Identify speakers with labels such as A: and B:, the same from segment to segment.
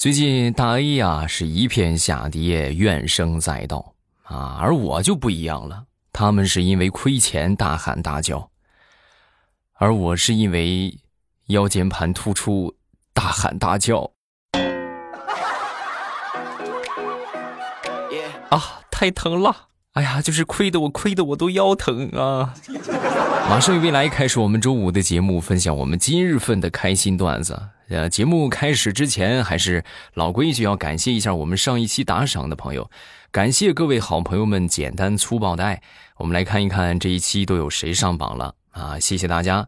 A: 最近大 A 呀是一片下跌，怨声载道啊，而我就不一样了。他们是因为亏钱大喊大叫，而我是因为腰间盘突出大喊大叫。啊，太疼了！哎呀，就是亏的我亏的我都腰疼啊！马上与未来开始我们周五的节目，分享我们今日份的开心段子。呃，节目开始之前，还是老规矩，要感谢一下我们上一期打赏的朋友，感谢各位好朋友们简单粗暴的爱。我们来看一看这一期都有谁上榜了啊！谢谢大家。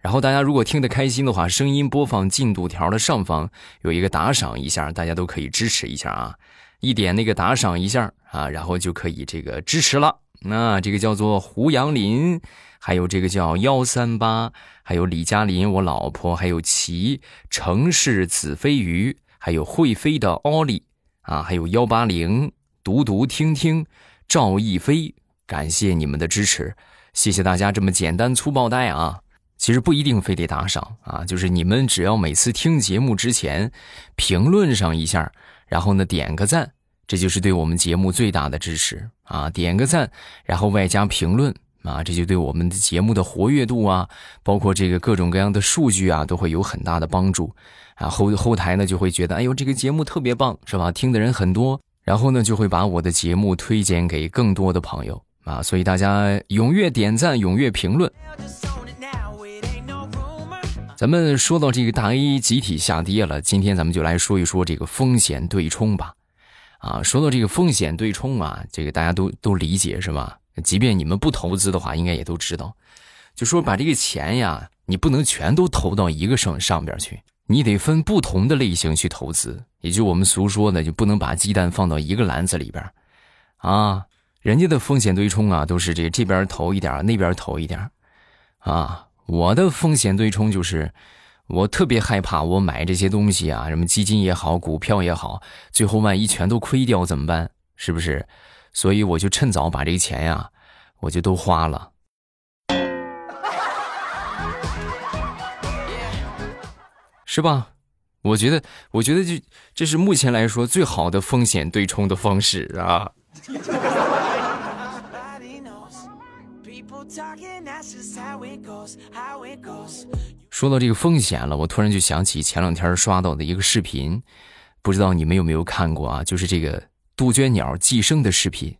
A: 然后大家如果听得开心的话，声音播放进度条的上方有一个打赏一下，大家都可以支持一下啊！一点那个打赏一下啊，然后就可以这个支持了。那这个叫做胡杨林。还有这个叫幺三八，还有李佳林，我老婆，还有齐城市紫飞鱼，还有会飞的奥利啊，还有幺八零读读听听赵逸飞，感谢你们的支持，谢谢大家这么简单粗暴带啊！其实不一定非得打赏啊，就是你们只要每次听节目之前评论上一下，然后呢点个赞，这就是对我们节目最大的支持啊！点个赞，然后外加评论。啊，这就对我们的节目的活跃度啊，包括这个各种各样的数据啊，都会有很大的帮助。啊，后后台呢就会觉得，哎呦，这个节目特别棒，是吧？听的人很多，然后呢就会把我的节目推荐给更多的朋友啊。所以大家踊跃点赞，踊跃评论。咱们说到这个大 A 集体下跌了，今天咱们就来说一说这个风险对冲吧。啊，说到这个风险对冲啊，这个大家都都理解是吧？即便你们不投资的话，应该也都知道，就说把这个钱呀，你不能全都投到一个上上边去，你得分不同的类型去投资。也就我们俗说的，就不能把鸡蛋放到一个篮子里边，啊，人家的风险对冲啊，都是这这边投一点，那边投一点，啊，我的风险对冲就是，我特别害怕我买这些东西啊，什么基金也好，股票也好，最后万一全都亏掉怎么办？是不是？所以我就趁早把这个钱呀，我就都花了，是吧？我觉得，我觉得就这是目前来说最好的风险对冲的方式啊。说到这个风险了，我突然就想起前两天刷到的一个视频，不知道你们有没有看过啊？就是这个。杜鹃鸟寄生的视频，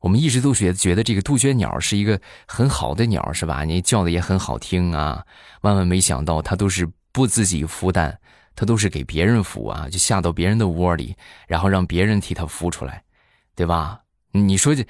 A: 我们一直都觉觉得这个杜鹃鸟是一个很好的鸟，是吧？你叫的也很好听啊。万万没想到，它都是不自己孵蛋，它都是给别人孵啊，就下到别人的窝里，然后让别人替它孵出来，对吧？你说这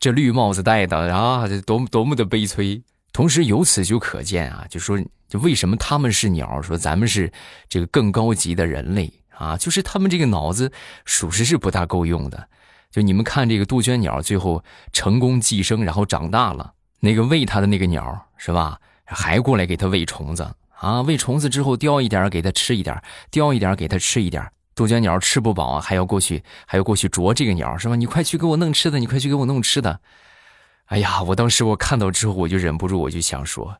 A: 这绿帽子戴的啊，这多么多么的悲催。同时由此就可见啊，就说就为什么他们是鸟，说咱们是这个更高级的人类。啊，就是他们这个脑子，属实是不大够用的。就你们看这个杜鹃鸟，最后成功寄生，然后长大了，那个喂它的那个鸟是吧，还过来给它喂虫子啊？喂虫子之后叼一点给它吃一点，叼一点给它吃一点。杜鹃鸟吃不饱啊，还要过去，还要过去啄这个鸟是吧？你快去给我弄吃的，你快去给我弄吃的。哎呀，我当时我看到之后，我就忍不住，我就想说，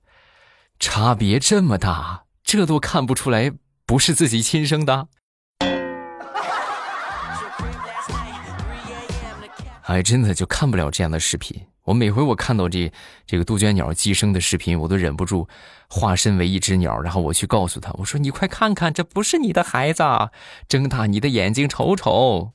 A: 差别这么大，这都看不出来不是自己亲生的。哎，真的就看不了这样的视频。我每回我看到这这个杜鹃鸟寄生的视频，我都忍不住化身为一只鸟，然后我去告诉他，我说：“你快看看，这不是你的孩子，睁大你的眼睛瞅瞅。”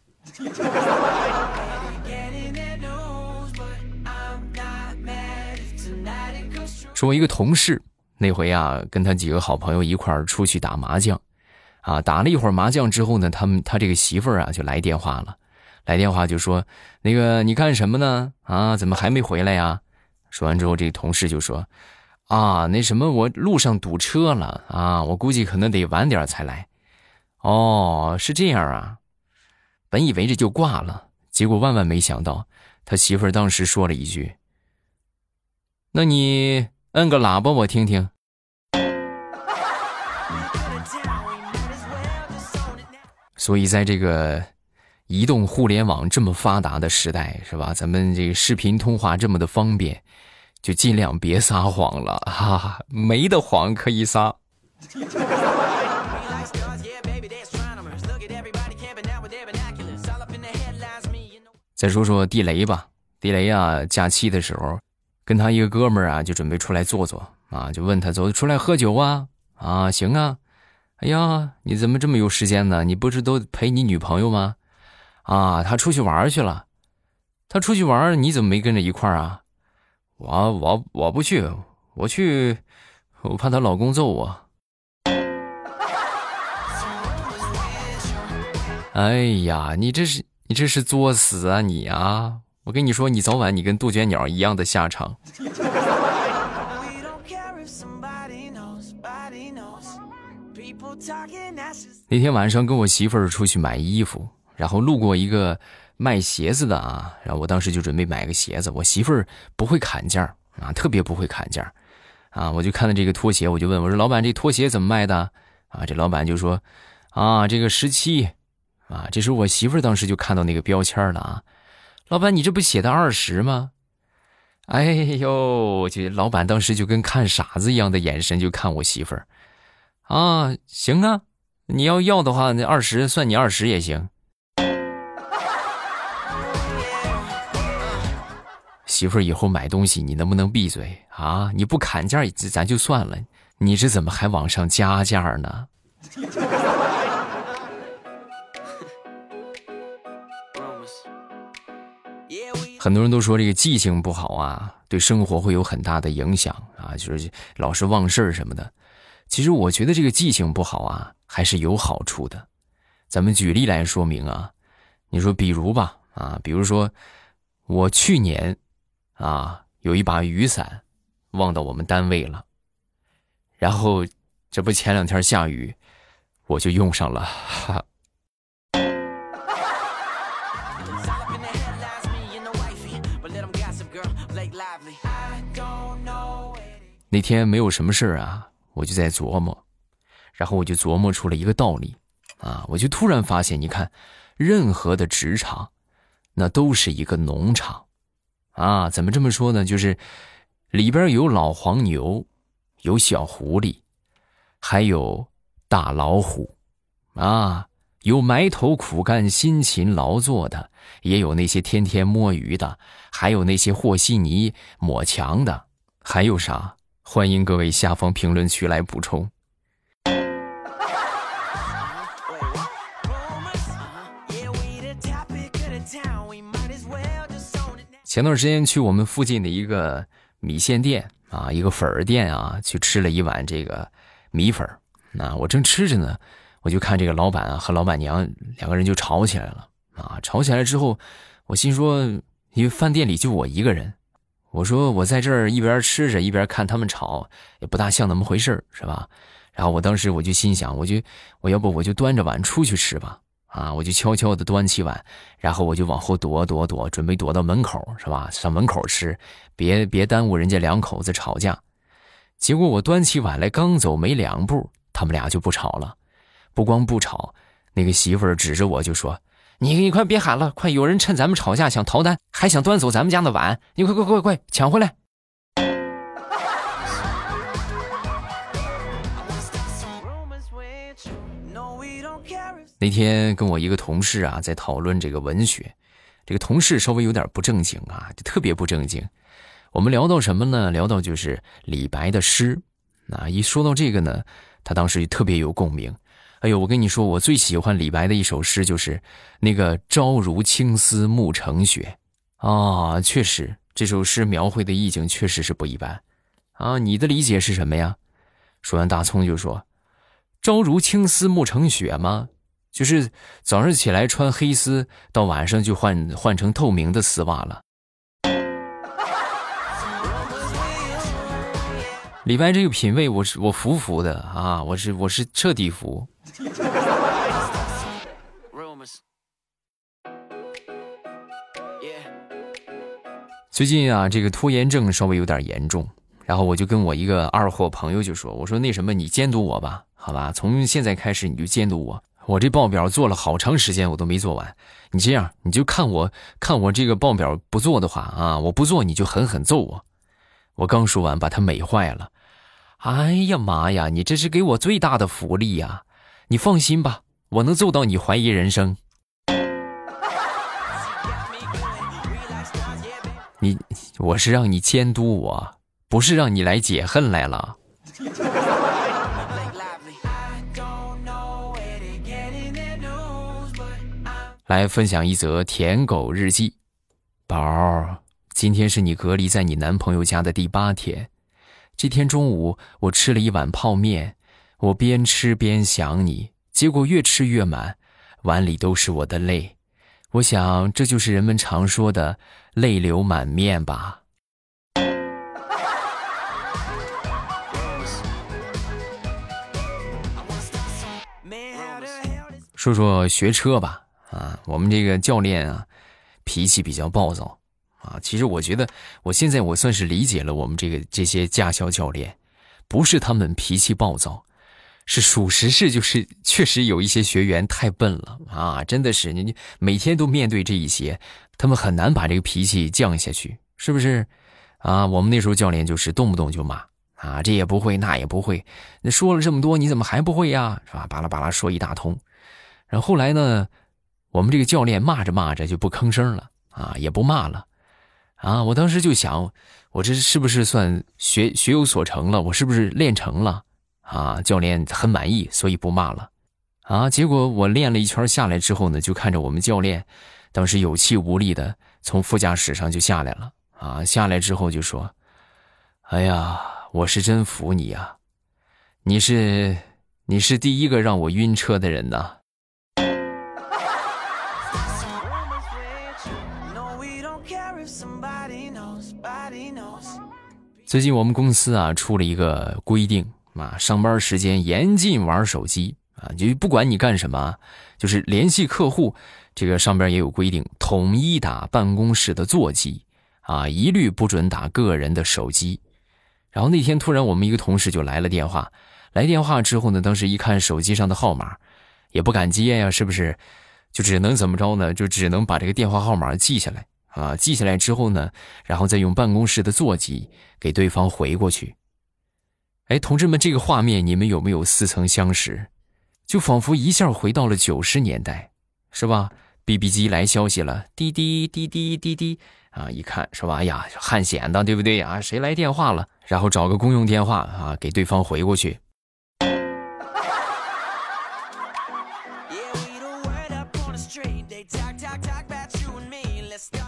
A: 说，我一个同事那回啊，跟他几个好朋友一块儿出去打麻将，啊，打了一会儿麻将之后呢，他们他这个媳妇儿啊就来电话了。来电话就说：“那个你干什么呢？啊，怎么还没回来呀？”说完之后，这个同事就说：“啊，那什么，我路上堵车了啊，我估计可能得晚点才来。”哦，是这样啊。本以为这就挂了，结果万万没想到，他媳妇儿当时说了一句：“那你摁个喇叭我听听。所以在这个移动互联网这么发达的时代，是吧？咱们这个视频通话这么的方便，就尽量别撒谎了，哈、啊、哈，没得谎可以撒。再说说地雷吧，地雷啊，假期的时候跟他一个哥们儿啊，就准备出来坐坐啊，就问他走出来喝酒啊啊，行啊，哎呀，你怎么这么有时间呢？你不是都陪你女朋友吗？啊，他出去玩去了，他出去玩，你怎么没跟着一块儿啊？我我我不去，我去，我怕她老公揍我。哎呀，你这是你这是作死啊你啊！我跟你说，你早晚你跟杜鹃鸟一样的下场。那天晚上跟我媳妇儿出去买衣服，然后路过一个卖鞋子的啊，然后我当时就准备买个鞋子。我媳妇儿不会砍价啊，特别不会砍价啊。我就看到这个拖鞋，我就问我说：“老板，这拖鞋怎么卖的？”啊，这老板就说：“啊，这个十七。”啊，这时我媳妇儿当时就看到那个标签了啊，老板，你这不写的二十吗？哎呦，这老板当时就跟看傻子一样的眼神就看我媳妇儿，啊，行啊，你要要的话，那二十算你二十也行。媳妇儿以后买东西你能不能闭嘴啊？你不砍价咱就算了，你这怎么还往上加价呢？很多人都说这个记性不好啊，对生活会有很大的影响啊，就是老是忘事儿什么的。其实我觉得这个记性不好啊，还是有好处的。咱们举例来说明啊，你说比如吧啊，比如说我去年啊有一把雨伞忘到我们单位了，然后这不前两天下雨，我就用上了。哈那天没有什么事儿啊，我就在琢磨，然后我就琢磨出了一个道理，啊，我就突然发现，你看，任何的职场，那都是一个农场，啊，怎么这么说呢？就是里边有老黄牛，有小狐狸，还有大老虎，啊，有埋头苦干、辛勤劳作的，也有那些天天摸鱼的，还有那些和稀泥、抹墙的，还有啥？欢迎各位下方评论区来补充。前段时间去我们附近的一个米线店啊，一个粉儿店啊，去吃了一碗这个米粉儿。那我正吃着呢，我就看这个老板和老板娘两个人就吵起来了啊。吵起来之后，我心说，因为饭店里就我一个人。我说我在这儿一边吃着一边看他们吵，也不大像那么回事是吧？然后我当时我就心想，我就我要不我就端着碗出去吃吧，啊，我就悄悄的端起碗，然后我就往后躲躲躲，准备躲到门口，是吧？上门口吃，别别耽误人家两口子吵架。结果我端起碗来，刚走没两步，他们俩就不吵了，不光不吵，那个媳妇儿指着我就说。你你快别喊了，快有人趁咱们吵架想逃单，还想端走咱们家的碗，你快快快快抢回来！那天跟我一个同事啊在讨论这个文学，这个同事稍微有点不正经啊，就特别不正经。我们聊到什么呢？聊到就是李白的诗，那一说到这个呢，他当时就特别有共鸣。哎呦，我跟你说，我最喜欢李白的一首诗，就是那个“朝如青丝暮成雪”啊，确实，这首诗描绘的意境确实是不一般啊。你的理解是什么呀？说完，大葱就说：“朝如青丝暮成雪吗？就是早上起来穿黑丝，到晚上就换换成透明的丝袜了。”李白这个品味，我是我服服的啊，我是我是彻底服。最近啊，这个拖延症稍微有点严重，然后我就跟我一个二货朋友就说：“我说那什么，你监督我吧，好吧？从现在开始你就监督我，我这报表做了好长时间我都没做完，你这样你就看我看我这个报表不做的话啊，我不做你就狠狠揍我。”我刚说完，把他美坏了。哎呀妈呀，你这是给我最大的福利呀！你放心吧，我能揍到你怀疑人生。你我是让你监督我，不是让你来解恨来了。来分享一则舔狗日记，宝儿，今天是你隔离在你男朋友家的第八天。这天中午，我吃了一碗泡面，我边吃边想你，结果越吃越满，碗里都是我的泪。我想，这就是人们常说的“泪流满面”吧。说说学车吧。啊，我们这个教练啊，脾气比较暴躁啊。其实我觉得，我现在我算是理解了我们这个这些驾校教练，不是他们脾气暴躁，是属实是就是确实有一些学员太笨了啊，真的是你你每天都面对这一些，他们很难把这个脾气降下去，是不是？啊，我们那时候教练就是动不动就骂啊，这也不会那也不会，那说了这么多你怎么还不会呀？是吧？巴拉巴拉说一大通，然后后来呢？我们这个教练骂着骂着就不吭声了啊，也不骂了，啊！我当时就想，我这是不是算学学有所成了？我是不是练成了？啊！教练很满意，所以不骂了，啊！结果我练了一圈下来之后呢，就看着我们教练，当时有气无力的从副驾驶上就下来了，啊！下来之后就说：“哎呀，我是真服你呀，你是你是第一个让我晕车的人呐。”最近我们公司啊出了一个规定啊，上班时间严禁玩手机啊，就不管你干什么，就是联系客户，这个上边也有规定，统一打办公室的座机啊，一律不准打个人的手机。然后那天突然我们一个同事就来了电话，来电话之后呢，当时一看手机上的号码，也不敢接呀，是不是？就只能怎么着呢？就只能把这个电话号码记下来。啊，记下来之后呢，然后再用办公室的座机给对方回过去。哎，同志们，这个画面你们有没有似曾相识？就仿佛一下回到了九十年代，是吧？BB 机来消息了，滴滴滴滴滴滴，啊，一看是吧？哎呀，汉显的，对不对啊？谁来电话了？然后找个公用电话啊，给对方回过去。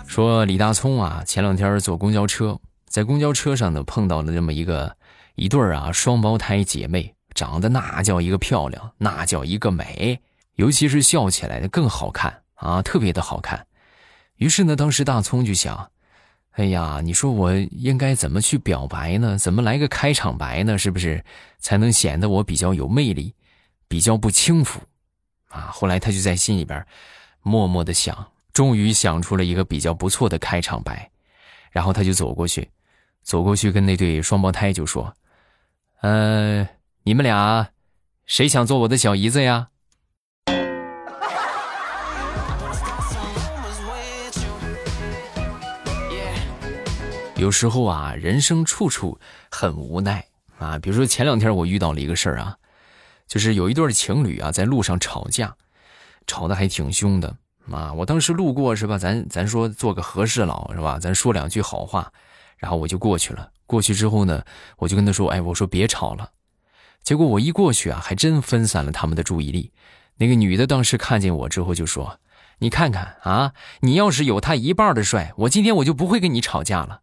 A: 说李大聪啊，前两天坐公交车，在公交车上呢碰到了这么一个一对啊双胞胎姐妹，长得那叫一个漂亮，那叫一个美，尤其是笑起来的更好看啊，特别的好看。于是呢，当时大聪就想，哎呀，你说我应该怎么去表白呢？怎么来个开场白呢？是不是才能显得我比较有魅力，比较不轻浮？啊，后来他就在心里边默默的想。终于想出了一个比较不错的开场白，然后他就走过去，走过去跟那对双胞胎就说：“呃，你们俩谁想做我的小姨子呀？”有时候啊，人生处处很无奈啊。比如说前两天我遇到了一个事儿啊，就是有一对情侣啊在路上吵架，吵得还挺凶的。啊！我当时路过是吧？咱咱说做个和事佬是吧？咱说两句好话，然后我就过去了。过去之后呢，我就跟他说：“哎，我说别吵了。”结果我一过去啊，还真分散了他们的注意力。那个女的当时看见我之后就说：“你看看啊，你要是有他一半的帅，我今天我就不会跟你吵架了。”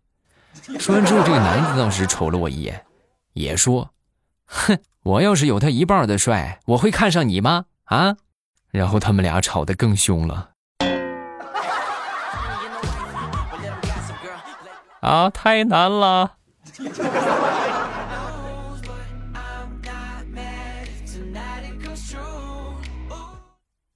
A: 说完之后，这个男的当时瞅了我一眼，也说：“哼，我要是有他一半的帅，我会看上你吗？啊？”然后他们俩吵得更凶了。啊，太难了！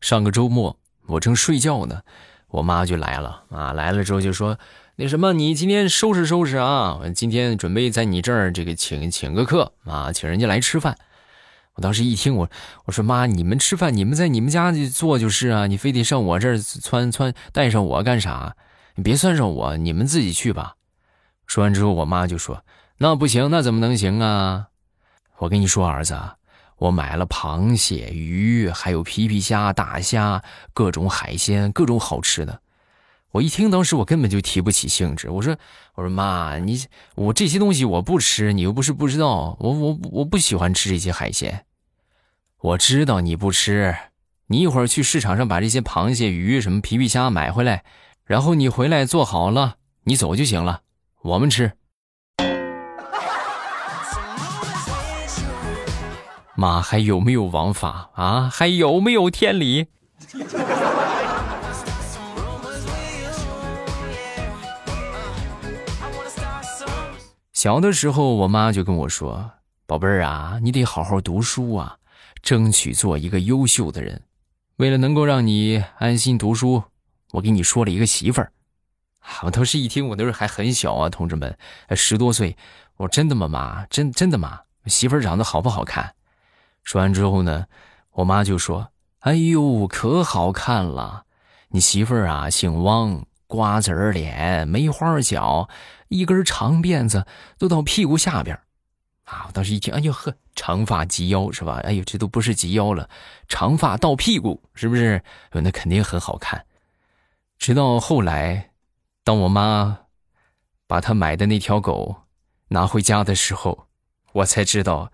A: 上个周末我正睡觉呢，我妈就来了啊，来了之后就说：“那什么，你今天收拾收拾啊，今天准备在你这儿这个请请个客啊，请人家来吃饭。”我当时一听，我我说妈，你们吃饭，你们在你们家做就是啊，你非得上我这儿窜窜带上我干啥？你别算上我，你们自己去吧。说完之后，我妈就说：“那不行，那怎么能行啊？我跟你说，儿子，我买了螃蟹、鱼，还有皮皮虾、大虾，各种海鲜，各种好吃的。我一听，当时我根本就提不起兴致。我说：“我说妈，你我这些东西我不吃，你又不是不知道，我我我不喜欢吃这些海鲜。我知道你不吃，你一会儿去市场上把这些螃蟹、鱼、什么皮皮虾买回来，然后你回来做好了，你走就行了，我们吃。”妈，还有没有王法啊？还有没有天理？小的时候，我妈就跟我说：“宝贝儿啊，你得好好读书啊，争取做一个优秀的人。为了能够让你安心读书，我给你说了一个媳妇儿。”我当时一听，我那时还很小啊，同志们，十多岁。我说：“真的吗，妈？真真的吗？媳妇长得好不好看？”说完之后呢，我妈就说：“哎呦，可好看了！你媳妇啊，姓汪，瓜子儿脸，梅花脚。”一根长辫子都到屁股下边啊！我当时一听，哎呦呵，长发及腰是吧？哎呦，这都不是及腰了，长发到屁股，是不是？那肯定很好看。直到后来，当我妈把她买的那条狗拿回家的时候，我才知道，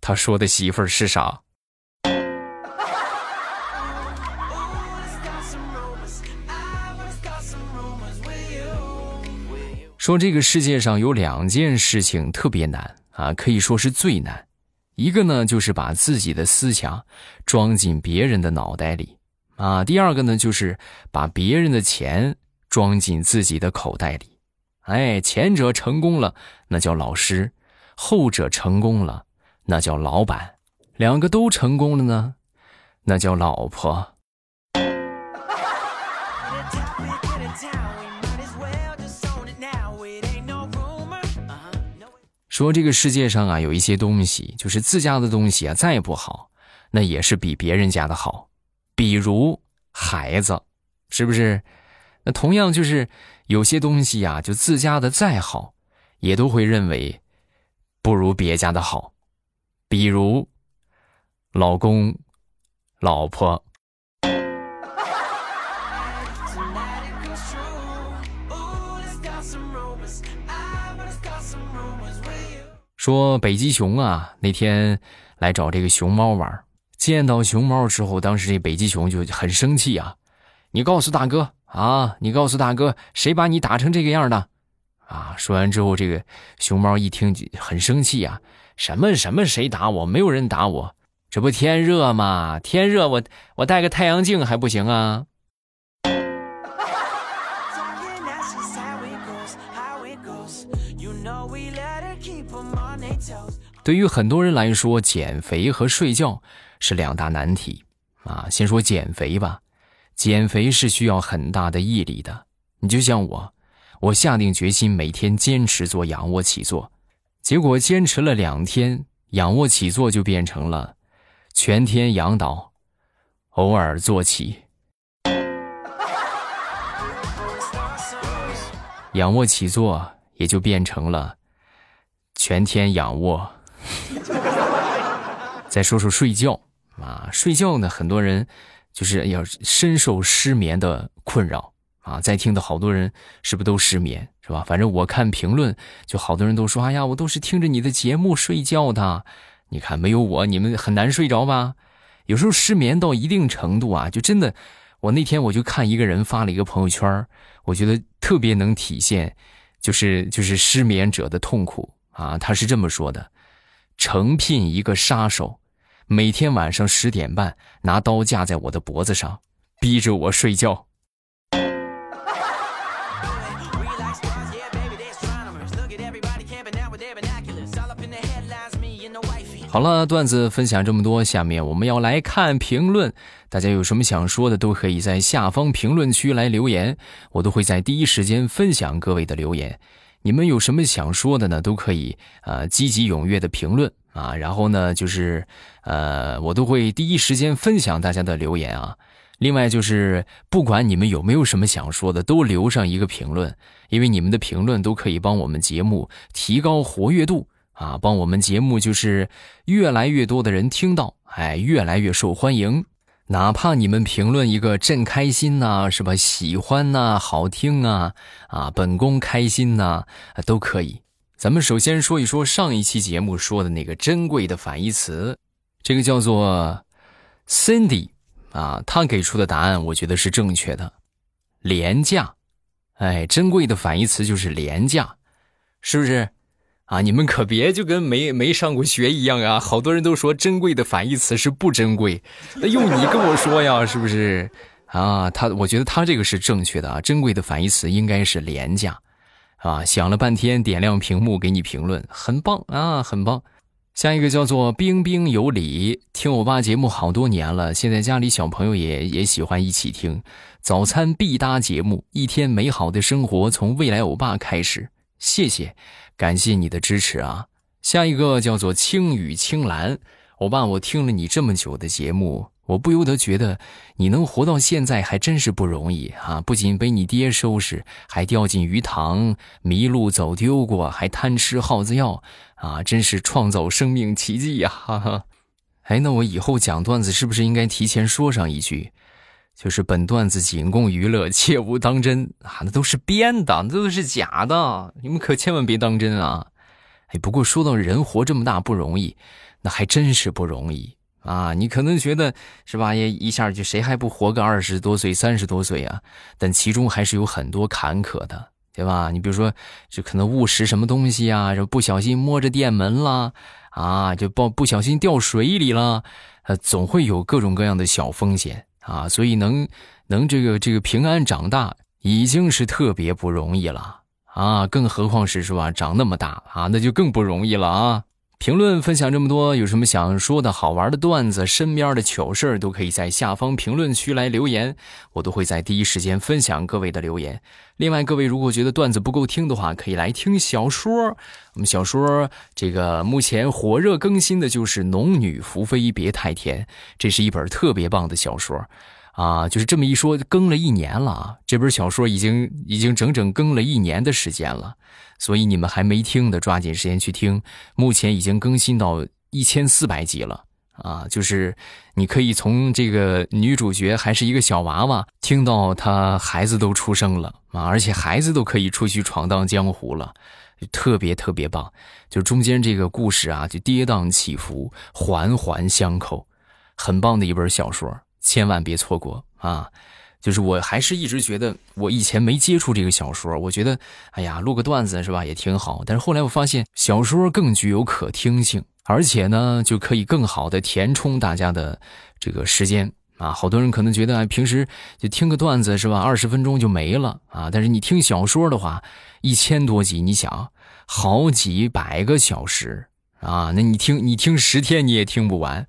A: 她说的媳妇儿是啥。说这个世界上有两件事情特别难啊，可以说是最难。一个呢，就是把自己的思想装进别人的脑袋里啊；第二个呢，就是把别人的钱装进自己的口袋里。哎，前者成功了，那叫老师；后者成功了，那叫老板。两个都成功了呢，那叫老婆。说这个世界上啊，有一些东西，就是自家的东西啊，再不好，那也是比别人家的好。比如孩子，是不是？那同样就是有些东西呀，就自家的再好，也都会认为不如别家的好。比如老公、老婆。说北极熊啊，那天来找这个熊猫玩，见到熊猫之后，当时这北极熊就很生气啊！你告诉大哥啊，你告诉大哥，谁把你打成这个样的？啊！说完之后，这个熊猫一听就很生气啊！什么什么谁打我？没有人打我，这不天热吗？天热，我我戴个太阳镜还不行啊？对于很多人来说，减肥和睡觉是两大难题啊。先说减肥吧，减肥是需要很大的毅力的。你就像我，我下定决心每天坚持做仰卧起坐，结果坚持了两天，仰卧起坐就变成了全天仰倒，偶尔坐起。仰卧起坐也就变成了全天仰卧。再说说睡觉啊，睡觉呢，很多人就是要深受失眠的困扰啊。在听的好多人是不是都失眠是吧？反正我看评论，就好多人都说：“哎呀，我都是听着你的节目睡觉的。”你看没有我，你们很难睡着吧？有时候失眠到一定程度啊，就真的，我那天我就看一个人发了一个朋友圈，我觉得特别能体现，就是就是失眠者的痛苦啊。他是这么说的。诚聘一个杀手，每天晚上十点半拿刀架在我的脖子上，逼着我睡觉。好了，段子分享这么多，下面我们要来看评论。大家有什么想说的，都可以在下方评论区来留言，我都会在第一时间分享各位的留言。你们有什么想说的呢？都可以啊，积极踊跃的评论啊，然后呢，就是呃，我都会第一时间分享大家的留言啊。另外就是，不管你们有没有什么想说的，都留上一个评论，因为你们的评论都可以帮我们节目提高活跃度啊，帮我们节目就是越来越多的人听到，哎，越来越受欢迎。哪怕你们评论一个朕开心呐，是吧？喜欢呐，好听啊，啊，本宫开心呐，都可以。咱们首先说一说上一期节目说的那个珍贵的反义词，这个叫做 Cindy 啊，他给出的答案我觉得是正确的，廉价。哎，珍贵的反义词就是廉价，是不是？啊，你们可别就跟没没上过学一样啊！好多人都说珍贵的反义词是不珍贵，那用你跟我说呀，是不是？啊，他我觉得他这个是正确的啊，珍贵的反义词应该是廉价，啊，想了半天，点亮屏幕给你评论，很棒啊，很棒。下一个叫做彬彬有礼，听我爸节目好多年了，现在家里小朋友也也喜欢一起听，早餐必搭节目，一天美好的生活从未来欧巴开始，谢谢。感谢你的支持啊！下一个叫做青雨青蓝，欧巴，我听了你这么久的节目，我不由得觉得你能活到现在还真是不容易啊！不仅被你爹收拾，还掉进鱼塘，迷路走丢过，还贪吃耗子药啊！真是创造生命奇迹呀！哈哈！哎，那我以后讲段子是不是应该提前说上一句？就是本段子仅供娱乐，切勿当真啊！那都是编的，那都是假的，你们可千万别当真啊！哎，不过说到人活这么大不容易，那还真是不容易啊！你可能觉得是吧？也一下就谁还不活个二十多岁、三十多岁啊？但其中还是有很多坎坷的，对吧？你比如说，就可能误食什么东西啊，就不小心摸着电门啦，啊，就不不小心掉水里了，呃，总会有各种各样的小风险。啊，所以能能这个这个平安长大已经是特别不容易了啊，更何况是是吧，长那么大啊，那就更不容易了啊。评论分享这么多，有什么想说的好玩的段子、身边的糗事都可以在下方评论区来留言，我都会在第一时间分享各位的留言。另外，各位如果觉得段子不够听的话，可以来听小说。我们小说这个目前火热更新的就是《农女福妃别太甜》，这是一本特别棒的小说。啊，就是这么一说，更了一年了啊！这本小说已经已经整整更了一年的时间了，所以你们还没听的，抓紧时间去听。目前已经更新到一千四百集了啊！就是你可以从这个女主角还是一个小娃娃，听到她孩子都出生了啊，而且孩子都可以出去闯荡江湖了，特别特别棒。就中间这个故事啊，就跌宕起伏，环环相扣，很棒的一本小说。千万别错过啊！就是我还是一直觉得，我以前没接触这个小说，我觉得，哎呀，录个段子是吧，也挺好。但是后来我发现，小说更具有可听性，而且呢，就可以更好的填充大家的这个时间啊。好多人可能觉得，平时就听个段子是吧，二十分钟就没了啊。但是你听小说的话，一千多集，你想，好几百个小时啊，那你听，你听十天你也听不完。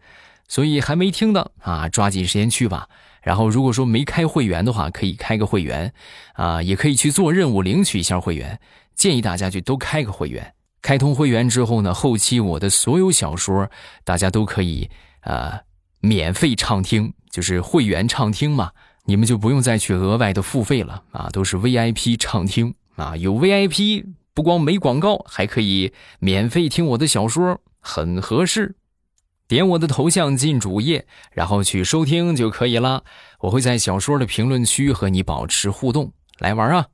A: 所以还没听的啊，抓紧时间去吧。然后如果说没开会员的话，可以开个会员，啊，也可以去做任务领取一下会员。建议大家就都开个会员。开通会员之后呢，后期我的所有小说大家都可以呃免费畅听，就是会员畅听嘛，你们就不用再去额外的付费了啊，都是 VIP 畅听啊，有 VIP 不光没广告，还可以免费听我的小说，很合适。点我的头像进主页，然后去收听就可以了。我会在小说的评论区和你保持互动，来玩啊！